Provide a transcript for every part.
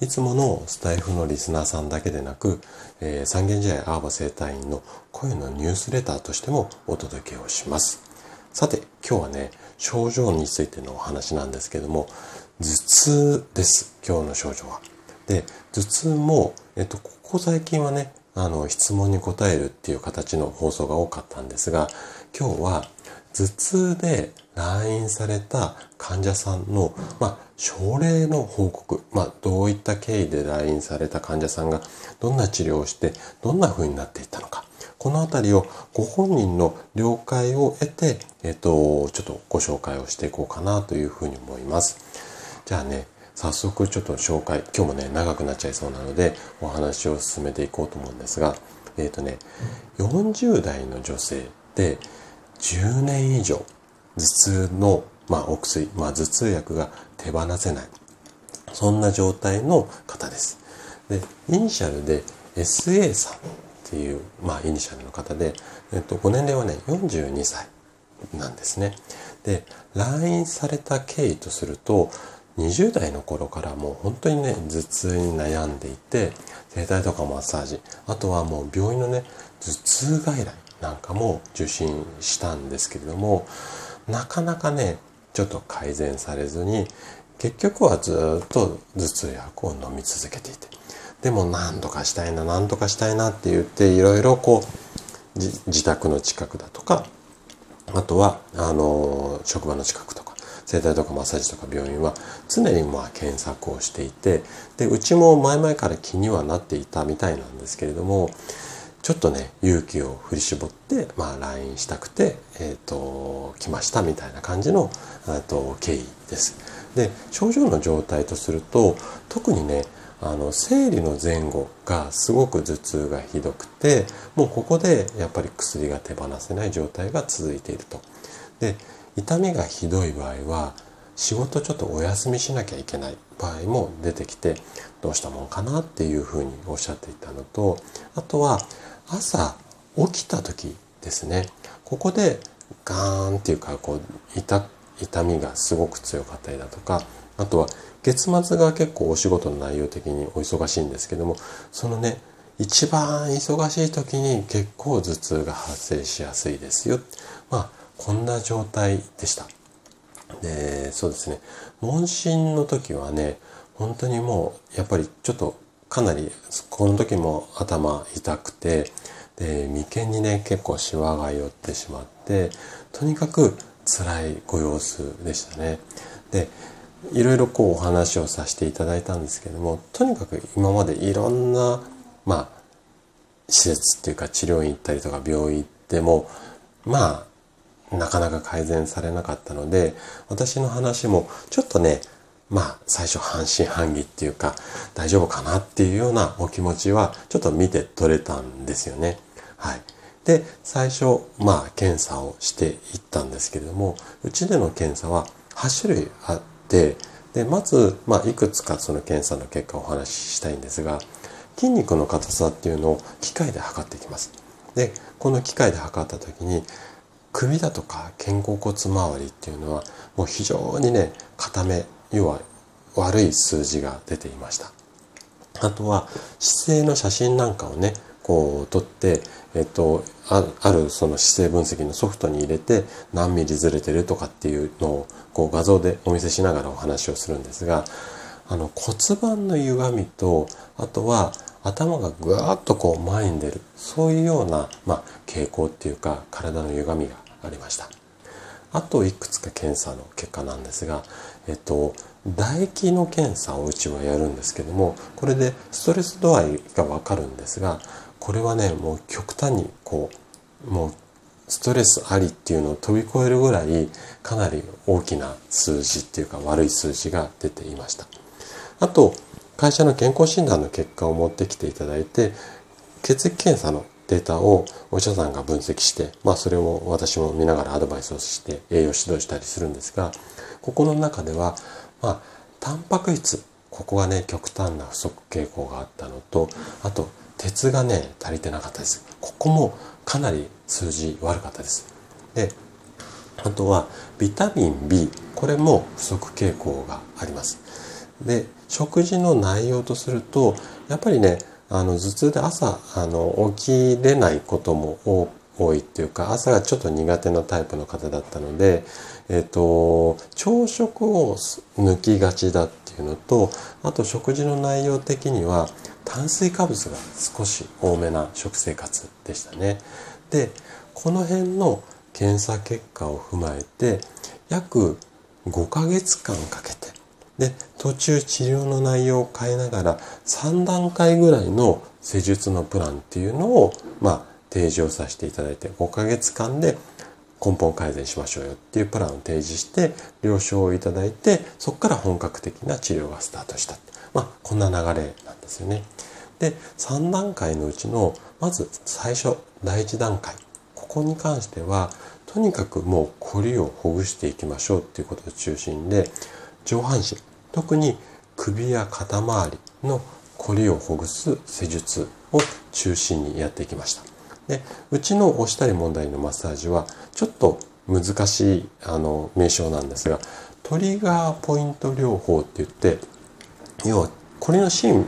いつものスタイフのリスナーさんだけでなく、えー、三軒茶屋アーバ生態院の声のニュースレターとしてもお届けをします。さて、今日はね、症状についてのお話なんですけども、頭痛です、今日の症状は。で、頭痛も、えっと、ここ最近はね、あの、質問に答えるっていう形の放送が多かったんですが、今日は頭痛で来院された患者さんの、まあ、症例の報告、まあ、どういった経緯で来院された患者さんがどんな治療をしてどんな風になっていったのかこのあたりをご本人の了解を得て、えっと、ちょっとご紹介をしていこうかなというふうに思います。じゃあね、早速ちょっと紹介、今日もね、長くなっちゃいそうなので、お話を進めていこうと思うんですが、えっ、とね、40代の女性で10年以上頭痛の、まあ、お薬、まあ、頭痛薬が手放せない。そんな状態の方です。で、イニシャルで SA さんっていう、まあ、イニシャルの方で、えっと、ご年齢はね、42歳なんですね。で、来院された経緯とすると、20代の頃からもう本当にね、頭痛に悩んでいて、整体とかマッサージ、あとはもう病院のね、頭痛外来なんかも受診したんですけれども、なかなかね、ちょっと改善されずに、結局はずっと頭痛薬を飲み続けていて。でも何とかしたいな、何とかしたいなって言って、いろいろこう、自宅の近くだとか、あとは、あの、職場の近くとか、整体とかマッサージとか病院は常にまあ検索をしていて、で、うちも前々から気にはなっていたみたいなんですけれども、ちょっとね、勇気を振り絞って、まあ、LINE したくて、えっ、ー、と、来ましたみたいな感じの、と経緯です。で、症状の状態とすると、特にね、あの、生理の前後がすごく頭痛がひどくて、もうここでやっぱり薬が手放せない状態が続いていると。で、痛みがひどい場合は、仕事ちょっとお休みしなきゃいけない場合も出てきて、どうしたもんかなっていうふうにおっしゃっていたのと、あとは、朝起きた時ですね。ここでガーンっていうかこう痛痛みがすごく強かったりだとかあとは月末が結構お仕事の内容的にお忙しいんですけどもそのね一番忙しい時に結構頭痛が発生しやすいですよ。まあこんな状態でした。でそうですね。問診の時はね本当にもうやっぱりちょっとかなりこの時も頭痛くてで眉間にね結構シワが寄ってしまってとにかく辛いご様子でしたね。でいろいろこうお話をさせていただいたんですけどもとにかく今までいろんなまあ施設っていうか治療院行ったりとか病院行ってもまあなかなか改善されなかったので私の話もちょっとねまあ、最初半信半疑っていうか、大丈夫かなっていうようなお気持ちは、ちょっと見て取れたんですよね。はい。で、最初、まあ、検査をしていったんですけれども、うちでの検査は8種類あって、で、まず、まあ、いくつかその検査の結果をお話ししたいんですが、筋肉の硬さっていうのを機械で測っていきます。で、この機械で測った時に、首だとか肩甲骨周りっていうのは、もう非常にね、硬め要は悪い数字が出ていました。あとは姿勢の写真なんかをね、こう撮って、えっと、あるその姿勢分析のソフトに入れて何ミリずれてるとかっていうのをこう画像でお見せしながらお話をするんですが、あの骨盤の歪みと、あとは頭がぐわっとこう前に出る、そういうような、まあ、傾向っていうか体の歪みがありました。あといくつか検査の結果なんですが、えっと、唾液の検査をうちはやるんですけども、これでストレス度合いがわかるんですが、これはね、もう極端にこう、もうストレスありっていうのを飛び越えるぐらい、かなり大きな数字っていうか悪い数字が出ていました。あと、会社の健康診断の結果を持ってきていただいて、血液検査のデータをお医者さんが分析して、まあそれを私も見ながらアドバイスをして栄養指導したりするんですが、ここの中では、まあ、タンパク質、ここがね、極端な不足傾向があったのと、あと、鉄がね、足りてなかったです。ここもかなり数字悪かったです。で、あとはビタミン B、これも不足傾向があります。で、食事の内容とすると、やっぱりね、あの頭痛で朝あの起きれないことも多多いっていうか朝がちょっと苦手なタイプの方だったので、えっ、ー、と朝食を抜きがちだっていうのとあと食事の内容的には炭水化物が少し多めな食生活でしたね。でこの辺の検査結果を踏まえて約5ヶ月間かけてで途中治療の内容を変えながら3段階ぐらいの施術のプランっていうのをまあ提示をさせていただいて5ヶ月間で根本改善しましょうよっていうプランを提示して了承をいただいてそこから本格的な治療がスタートしたまあこんな流れなんですよね。で3段階のうちのまず最初第1段階ここに関してはとにかくもう凝りをほぐしていきましょうっていうことを中心で上半身特に首や肩周りのこりをほぐす施術を中心にやっていきました。でうちの押したり問題のマッサージはちょっと難しいあの名称なんですがトリガーポイント療法って言って要はこりの芯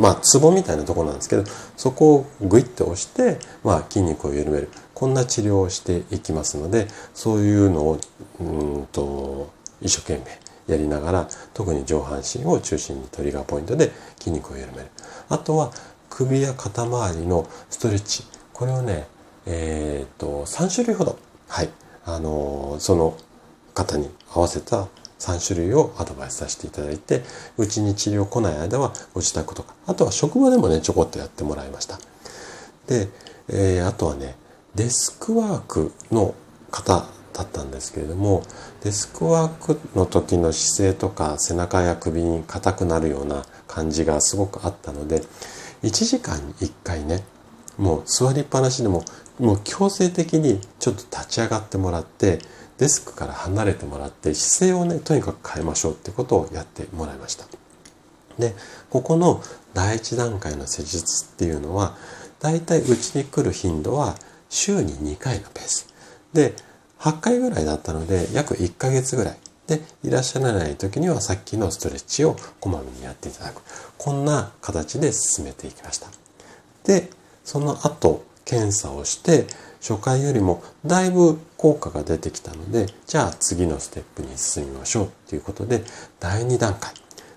まあツボみたいなとこなんですけどそこをグイッと押して、まあ、筋肉を緩める。こんな治療をしていきますのでそういうのをうんと一生懸命やりながら特に上半身を中心にトリガーポイントで筋肉を緩める。あとは首や肩周りのストレッチ。これをねえっ、と3種類ほど。はい。あのその方に合わせた3種類をアドバイスさせていただいてうちに治療来ない間はご自宅とかあとは職場でもねちょこっとやってもらいました。で、えー、あとはねデスクワークの方だったんですけれどもデスクワークの時の姿勢とか背中や首に硬くなるような感じがすごくあったので1時間に1回ねもう座りっぱなしでももう強制的にちょっと立ち上がってもらってデスクから離れてもらって姿勢をねとにかく変えましょうってことをやってもらいました。でここの第1段階の施術っていうのはだいたいうちに来る頻度は週に2回のペース。で8回ぐらいだったので約1ヶ月ぐらい。でいらっしゃらない時にはさっきのストレッチをこまめにやっていただく。こんな形で進めていきました。でその後検査をして初回よりもだいぶ効果が出てきたのでじゃあ次のステップに進みましょうということで第2段階。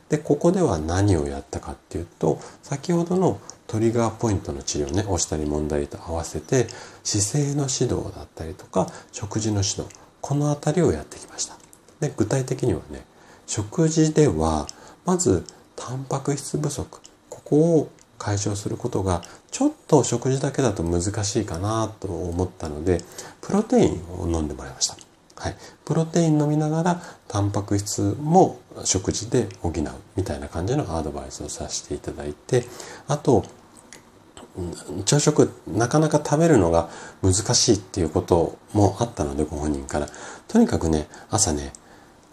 でここでは何をやったかっていうと先ほどのトリガーポイントの治療ね押したり問題と合わせて姿勢の指導だったりとか食事の指導この辺りをやってきました。で具体的にはね食事ではまずタンパク質不足ここを解消することがちょっと食事だけだと難しいかなと思ったのでプロテインを飲んでもらいました。はい、プロテイン飲みながらタンパク質も食事で補うみたいな感じのアドバイスをさせていただいてあと朝食なかなか食べるのが難しいっていうこともあったのでご本人から。とにかくね朝ね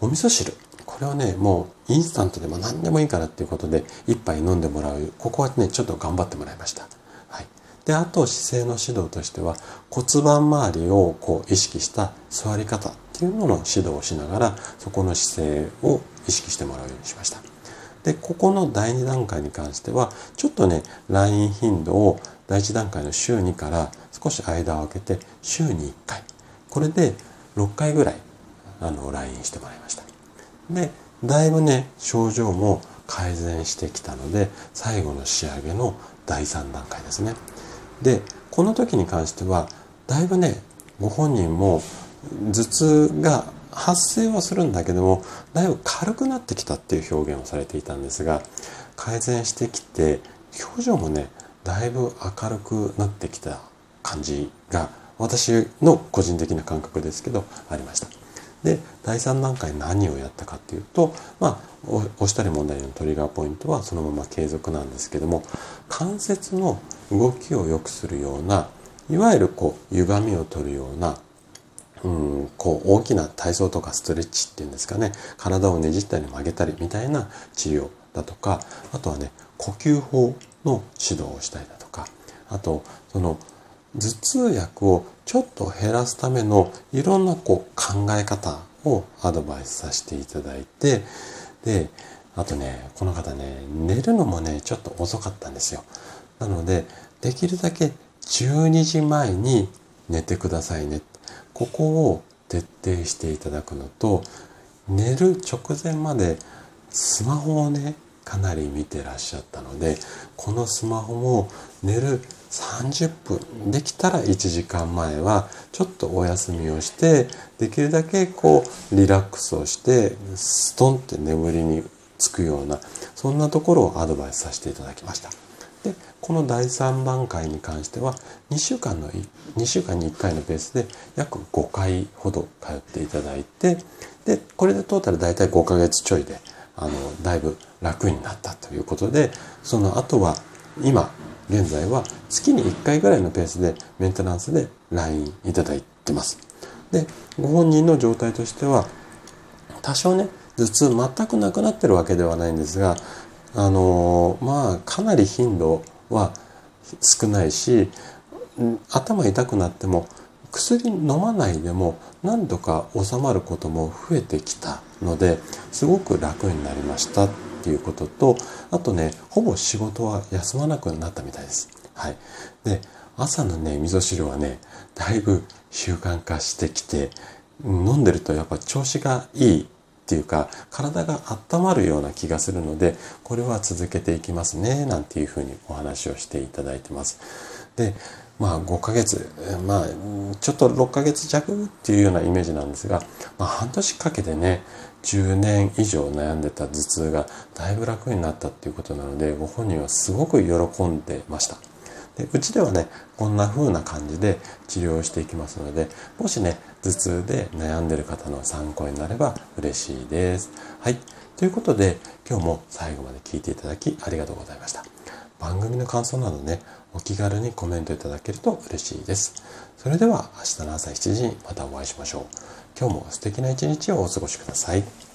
お味噌汁。これをねもうインスタントでも何でもいいからっていうことで一杯飲んでもらう。ここはねちょっと頑張ってもらいました。であと姿勢の指導としては骨盤周りをこう意識した座り方っていうのの指導をしながらそこの姿勢を意識してもらうようにしました。でここの第2段階に関してはちょっとね LINE 頻度を第1段階の週2から少し間を空けて週に1回これで6回ぐらいあの LINE してもらいました。でだいぶね症状も改善してきたので最後の仕上げの第3段階ですね。でこの時に関してはだいぶねご本人も頭痛が発生はするんだけどもだいぶ軽くなってきたっていう表現をされていたんですが改善してきて表情もねだいぶ明るくなってきた感じが私の個人的な感覚ですけどありました。で第3段階何をやったかっていうとまあ押したり問題のトリガーポイントはそのまま継続なんですけども関節の動きを良くするようないわゆるこう歪みを取るようなうんこう大きな体操とかストレッチっていうんですかね体をねじったり曲げたりみたいな治療だとかあとはね呼吸法の指導をしたりだとかあとその頭痛薬をちょっと減らすためのいろんなこう考え方をアドバイスさせていただいてであとねこの方ね寝るのもねちょっと遅かったんですよ。なのでできるだけ12時前に寝てくださいね。ここを徹底していただくのと寝る直前までスマホをねかなり見てらっしゃったのでこのスマホも寝る30分できたら1時間前はちょっとお休みをしてできるだけこうリラックスをしてストンって眠りにつくようなそんなところをアドバイスさせていただきました。でこの第3段階に関しては2週間の2週間に1回のペースで約5回ほど通っていただいてでこれでトータル大体5ヶ月ちょいであのだいぶ楽になったということでその後は今現在は月に1回ぐらいのペースでメンテナンスで LINE いただいてます。でご本人の状態としては多少ね頭痛全くなくなってるわけではないんですがあのまあかなり頻度は少ないし頭痛くなっても薬飲まないでも何度か収まることも増えてきたのですごく楽になりましたっていうこととあとねほぼ仕事は休まなくなったみたいです。はい、で朝のね味噌汁はねだいぶ習慣化してきて飲んでるとやっぱ調子がいいっていうか体が温まるような気がするのでこれは続けていきますねなんていうふうにお話をしていただいてます。でまあ5ヶ月まあちょっと6ヶ月弱っていうようなイメージなんですが、まあ、半年かけてね10年以上悩んでた頭痛がだいぶ楽になったっていうことなのでご本人はすごく喜んでました。でうちではねこんな風な感じで治療していきますのでもしね頭痛で悩んでる方の参考になれば嬉しいです。はい。ということで今日も最後まで聞いていただきありがとうございました。番組の感想などねお気軽にコメントいただけると嬉しいです。それでは明日の朝7時にまたお会いしましょう。今日も素敵な一日をお過ごしください。